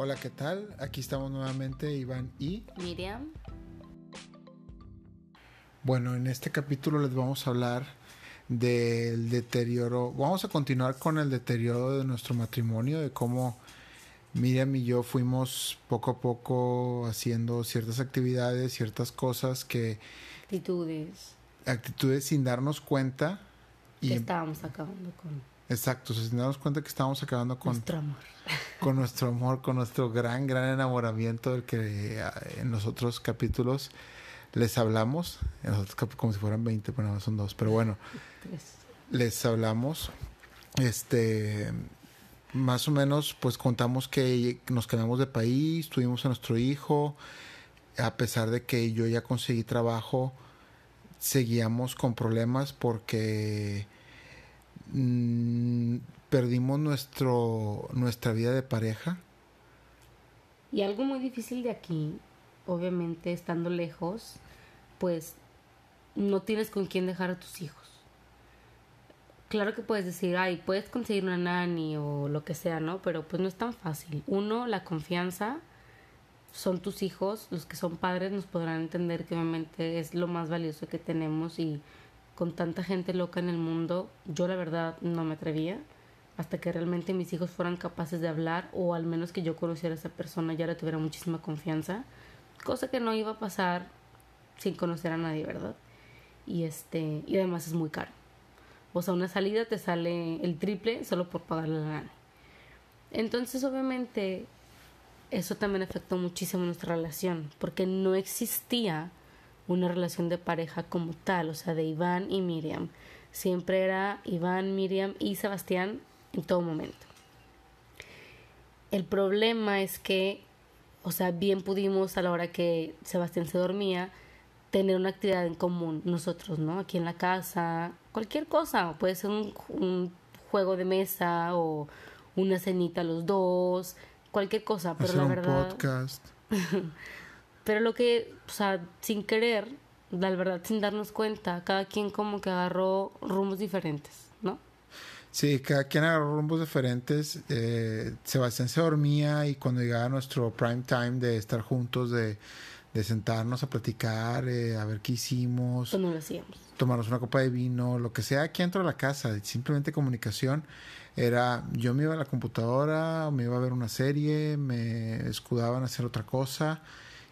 Hola, ¿qué tal? Aquí estamos nuevamente Iván y Miriam. Bueno, en este capítulo les vamos a hablar del deterioro. Vamos a continuar con el deterioro de nuestro matrimonio, de cómo Miriam y yo fuimos poco a poco haciendo ciertas actividades, ciertas cosas que... Actitudes. Actitudes sin darnos cuenta. Y estábamos acabando con... Exacto, sin darnos cuenta que estábamos acabando con... Nuestro amor. Con nuestro amor, con nuestro gran, gran enamoramiento del que eh, en los otros capítulos les hablamos. En los otros como si fueran 20, pero no, son dos. Pero bueno, les hablamos. Este más o menos pues contamos que nos quedamos de país, tuvimos a nuestro hijo, a pesar de que yo ya conseguí trabajo, seguíamos con problemas porque mm, perdimos nuestro nuestra vida de pareja. Y algo muy difícil de aquí, obviamente estando lejos, pues no tienes con quién dejar a tus hijos claro que puedes decir, ay, puedes conseguir una nani o lo que sea, ¿no? Pero pues no es tan fácil. Uno, la confianza, son tus hijos, los que son padres nos podrán entender que obviamente es lo más valioso que tenemos y con tanta gente loca en el mundo, yo la verdad no me atrevía hasta que realmente mis hijos fueran capaces de hablar o al menos que yo conociera a esa persona ya le tuviera muchísima confianza, cosa que no iba a pasar sin conocer a nadie, ¿verdad? Y este, y además es muy caro. O sea, una salida te sale el triple solo por pagarle la lana. Entonces, obviamente, eso también afectó muchísimo nuestra relación, porque no existía una relación de pareja como tal, o sea, de Iván y Miriam. Siempre era Iván, Miriam y Sebastián en todo momento. El problema es que, o sea, bien pudimos a la hora que Sebastián se dormía, tener una actividad en común nosotros, ¿no? Aquí en la casa, cualquier cosa, puede ser un, juego de mesa o una cenita los dos, cualquier cosa, pero la verdad podcast. pero lo que, o sea, sin querer, la verdad sin darnos cuenta, cada quien como que agarró rumbos diferentes, ¿no? Sí, cada quien agarró rumbos diferentes. Eh, Sebastián se dormía y cuando llegaba nuestro prime time de estar juntos, de de sentarnos a platicar, eh, a ver qué hicimos. Pues no lo hacíamos. Tomarnos una copa de vino, lo que sea aquí dentro de la casa, simplemente comunicación. Era, yo me iba a la computadora, me iba a ver una serie, me escudaban a hacer otra cosa.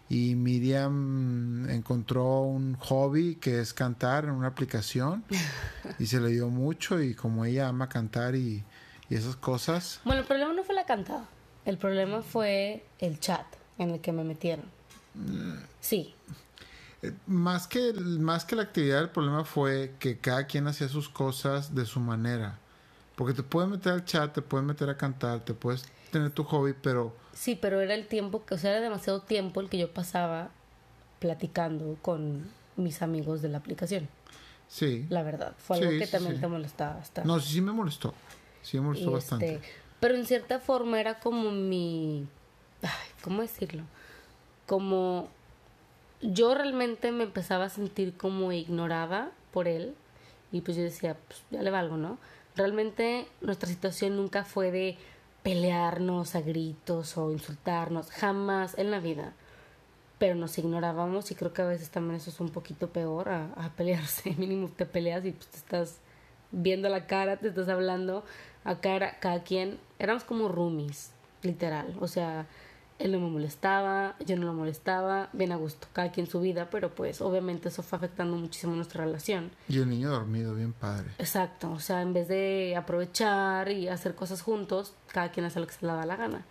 Y Miriam encontró un hobby que es cantar en una aplicación y se le dio mucho y como ella ama cantar y, y esas cosas. Bueno, el problema no fue la cantada, el problema fue el chat en el que me metieron. Sí. Eh, más que, más que la actividad, el problema fue que cada quien hacía sus cosas de su manera. Porque te puedes meter al chat, te puedes meter a cantar, te puedes tener tu hobby, pero... Sí, pero era el tiempo, que, o sea, era demasiado tiempo el que yo pasaba platicando con mis amigos de la aplicación. Sí. La verdad, fue algo que también te molestaba bastante. No, sí, sí me molestó. Sí me molestó bastante. Este, pero en cierta forma era como mi... Ay, ¿Cómo decirlo? como yo realmente me empezaba a sentir como ignorada por él y pues yo decía, pues ya le valgo, ¿no? Realmente nuestra situación nunca fue de pelearnos a gritos o insultarnos, jamás en la vida. Pero nos ignorábamos y creo que a veces también eso es un poquito peor a, pelearse. Mínimo te peleas y pues te estás viendo la cara, te estás hablando a cara, cada quien. Éramos como roomies, literal. O sea, él no me molestaba, yo no lo molestaba, bien a gusto, cada quien su vida, pero pues obviamente eso fue afectando muchísimo nuestra relación. Y el niño dormido, bien padre. Exacto, o sea, en vez de aprovechar y hacer cosas juntos, cada quien hace lo que se le da la gana.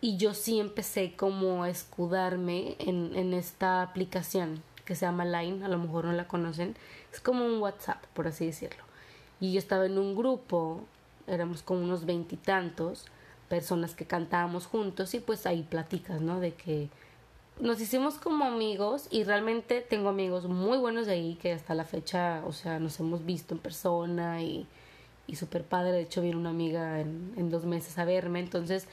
Y yo sí empecé como a escudarme en, en esta aplicación que se llama Line, a lo mejor no la conocen, es como un WhatsApp, por así decirlo. Y yo estaba en un grupo, éramos como unos veintitantos, personas que cantábamos juntos y pues ahí platicas, ¿no? De que nos hicimos como amigos y realmente tengo amigos muy buenos de ahí que hasta la fecha, o sea, nos hemos visto en persona y, y súper padre. De hecho, vino una amiga en, en dos meses a verme, entonces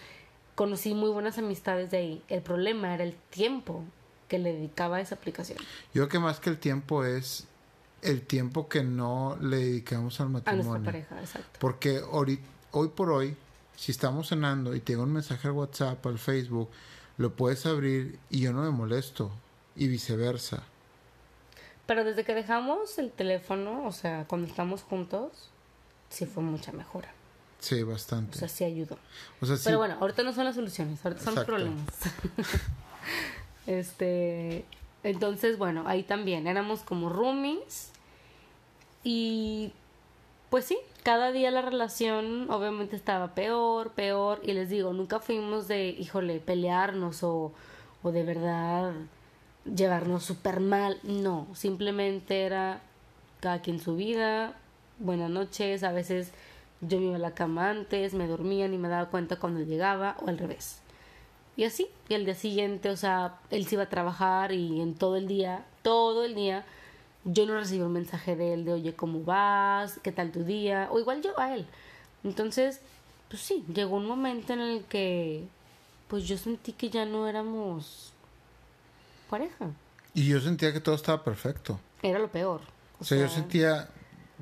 conocí muy buenas amistades de ahí. El problema era el tiempo que le dedicaba a esa aplicación. Yo creo que más que el tiempo es el tiempo que no le dedicamos al matrimonio. A nuestra pareja, exacto. Porque hoy, hoy por hoy si estamos cenando y tengo un mensaje al WhatsApp, al Facebook, lo puedes abrir y yo no me molesto y viceversa. Pero desde que dejamos el teléfono, o sea, cuando estamos juntos, sí fue mucha mejora. Sí, bastante. O sea, sí ayudó. Pero bueno, ahorita no son las soluciones, ahorita son los problemas. este, entonces, bueno, ahí también éramos como roomies y pues sí, cada día la relación obviamente estaba peor, peor y les digo, nunca fuimos de, híjole, pelearnos o, o de verdad llevarnos súper mal, no, simplemente era cada quien su vida, buenas noches, a veces yo me iba a la cama antes, me dormía y me daba cuenta cuando llegaba o al revés. Y así, y el día siguiente, o sea, él se iba a trabajar y en todo el día, todo el día, yo no recibí un mensaje de él de, oye, ¿cómo vas? ¿Qué tal tu día? O igual yo a él. Entonces, pues sí, llegó un momento en el que, pues yo sentí que ya no éramos pareja. Y yo sentía que todo estaba perfecto. Era lo peor. O, sea, yo sentía,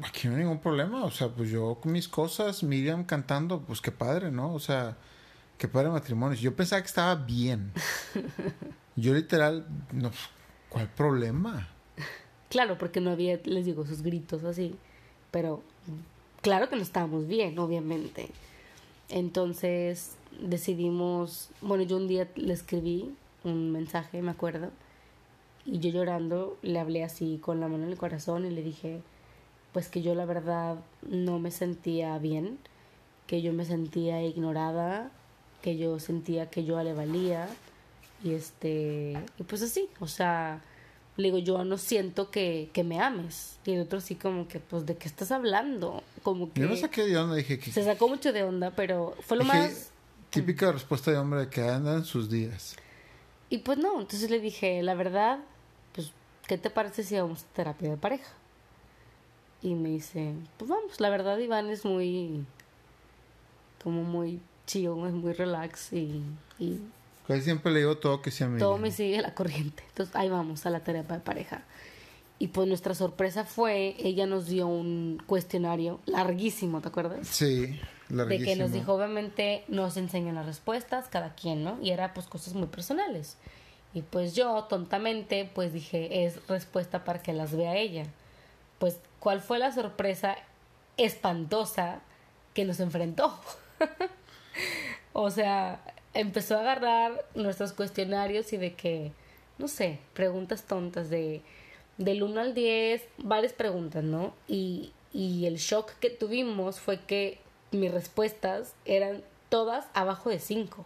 aquí no hay ningún problema. O sea, pues yo con mis cosas, Miriam cantando, pues qué padre, ¿no? O sea, qué padre matrimonio. Yo pensaba que estaba bien. yo literal, no, ¿cuál problema? Claro, porque no había, les digo, sus gritos así. Pero claro que no estábamos bien, obviamente. Entonces decidimos, bueno, yo un día le escribí un mensaje, me acuerdo, y yo llorando le hablé así con la mano en el corazón y le dije, pues que yo la verdad no me sentía bien, que yo me sentía ignorada, que yo sentía que yo le valía y este y pues así, o sea, le digo, yo no siento que, que me ames. Y el otro sí como que, pues, ¿de qué estás hablando? Como que... Yo no saqué de onda, dije que... Se sacó mucho de onda, pero fue lo más... Típica respuesta de hombre que anda en sus días. Y pues no, entonces le dije, la verdad, pues, ¿qué te parece si vamos a terapia de pareja? Y me dice, pues vamos, la verdad Iván es muy, como muy chido, es muy relax y... y Casi siempre le digo todo que sea a Todo me sigue la corriente. Entonces ahí vamos a la terapia de pareja. Y pues nuestra sorpresa fue, ella nos dio un cuestionario larguísimo, ¿te acuerdas? Sí, larguísimo. De que nos dijo, obviamente, nos enseñan las respuestas, cada quien, ¿no? Y era pues cosas muy personales. Y pues yo, tontamente, pues dije, es respuesta para que las vea ella. Pues, ¿cuál fue la sorpresa espantosa que nos enfrentó? o sea, empezó a agarrar nuestros cuestionarios y de que, no sé, preguntas tontas de del 1 al 10, varias preguntas, ¿no? Y, y el shock que tuvimos fue que mis respuestas eran todas abajo de 5.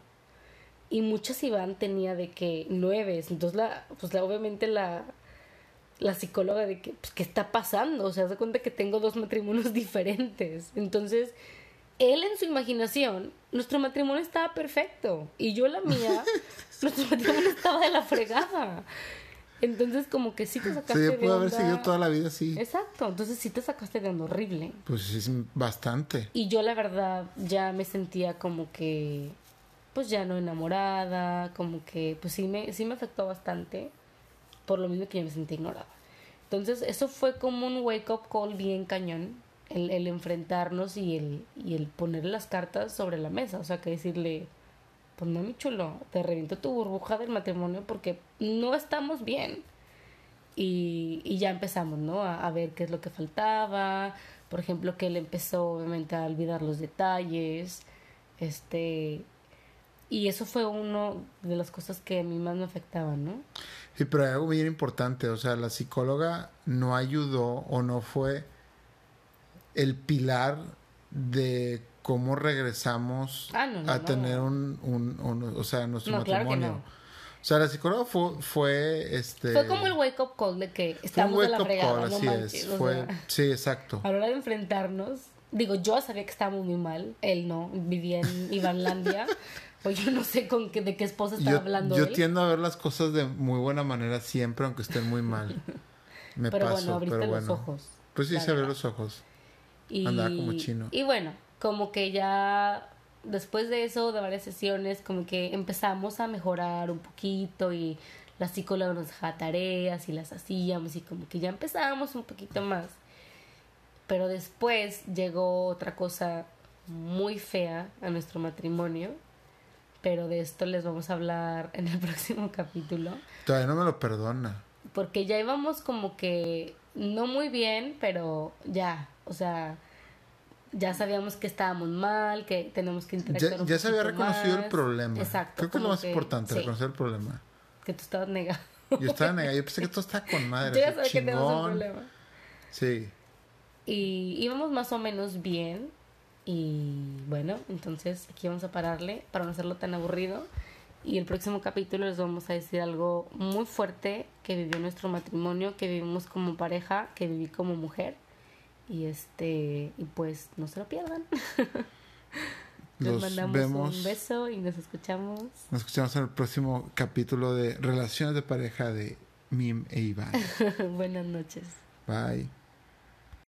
Y muchas Iván tenía de que 9. Entonces, la, pues la, obviamente la, la psicóloga de que, pues, ¿qué está pasando? O sea, se cuenta que tengo dos matrimonios diferentes. Entonces, él en su imaginación, nuestro matrimonio estaba perfecto. Y yo la mía, nuestro matrimonio estaba de la fregada. Entonces, como que sí te sacaste de onda. pudo haber seguido toda la vida así. Exacto. Entonces, sí te sacaste de onda horrible. Pues es bastante. Y yo, la verdad, ya me sentía como que. Pues ya no enamorada. Como que. Pues sí me, sí me afectó bastante. Por lo mismo que yo me sentí ignorada. Entonces, eso fue como un wake-up call bien cañón el, enfrentarnos y el, y el poner las cartas sobre la mesa. O sea, que decirle, pues no, mi chulo, te reviento tu burbuja del matrimonio porque no estamos bien. Y, y ya empezamos, ¿no? A, a, ver qué es lo que faltaba. Por ejemplo, que él empezó obviamente a olvidar los detalles. Este. Y eso fue uno de las cosas que a mí más me afectaban, ¿no? Sí, pero hay algo bien importante. O sea, la psicóloga no ayudó o no fue el pilar de cómo regresamos ah, a tener un, un, o sea, nuestro matrimonio. O sea, la psicóloga fue, fue, este... Fue como el wake up call de que estamos de la fregada. Call, así es. Fue, sí, exacto. A la hora de enfrentarnos, digo, yo sabía que estábamos muy mal. Él no, vivía en Ivanlandia. o yo no sé con qué, de qué esposa estaba hablando Yo tiendo a ver las cosas de muy buena manera siempre, aunque estén muy mal. Me pero paso, bueno, abriste pero bueno. los ojos. Pues sí, se abrió los ojos. Y, Andaba como chino. Y bueno, como que ya después de eso, de varias sesiones, como que empezamos a mejorar un poquito y la psicóloga nos dejaba tareas y las hacíamos y como que ya empezábamos un poquito más. Pero después llegó otra cosa muy fea a nuestro matrimonio, pero de esto les vamos a hablar en el próximo capítulo. Todavía no me lo perdona. Porque ya íbamos como que no muy bien, pero ya, o sea, ya sabíamos que estábamos mal, que tenemos que interactuar. Ya, ya se había reconocido el problema. Exacto. Creo que es lo más importante, reconocer el problema. Que tú estabas negado. Yo estaba negado, yo pensé que todo estaba con madre. Yo ya sabía que teníamos un problema. Sí. Y íbamos más o menos bien. Y bueno, entonces aquí vamos a pararle para no hacerlo tan aburrido. Y el próximo capítulo les vamos a decir algo muy fuerte que vivió nuestro matrimonio, que vivimos como pareja, que viví como mujer. Y este, y pues no se lo pierdan. Les mandamos un beso y nos escuchamos. Nos escuchamos en el próximo capítulo de Relaciones de pareja de Mim e Iván. Buenas noches. Bye.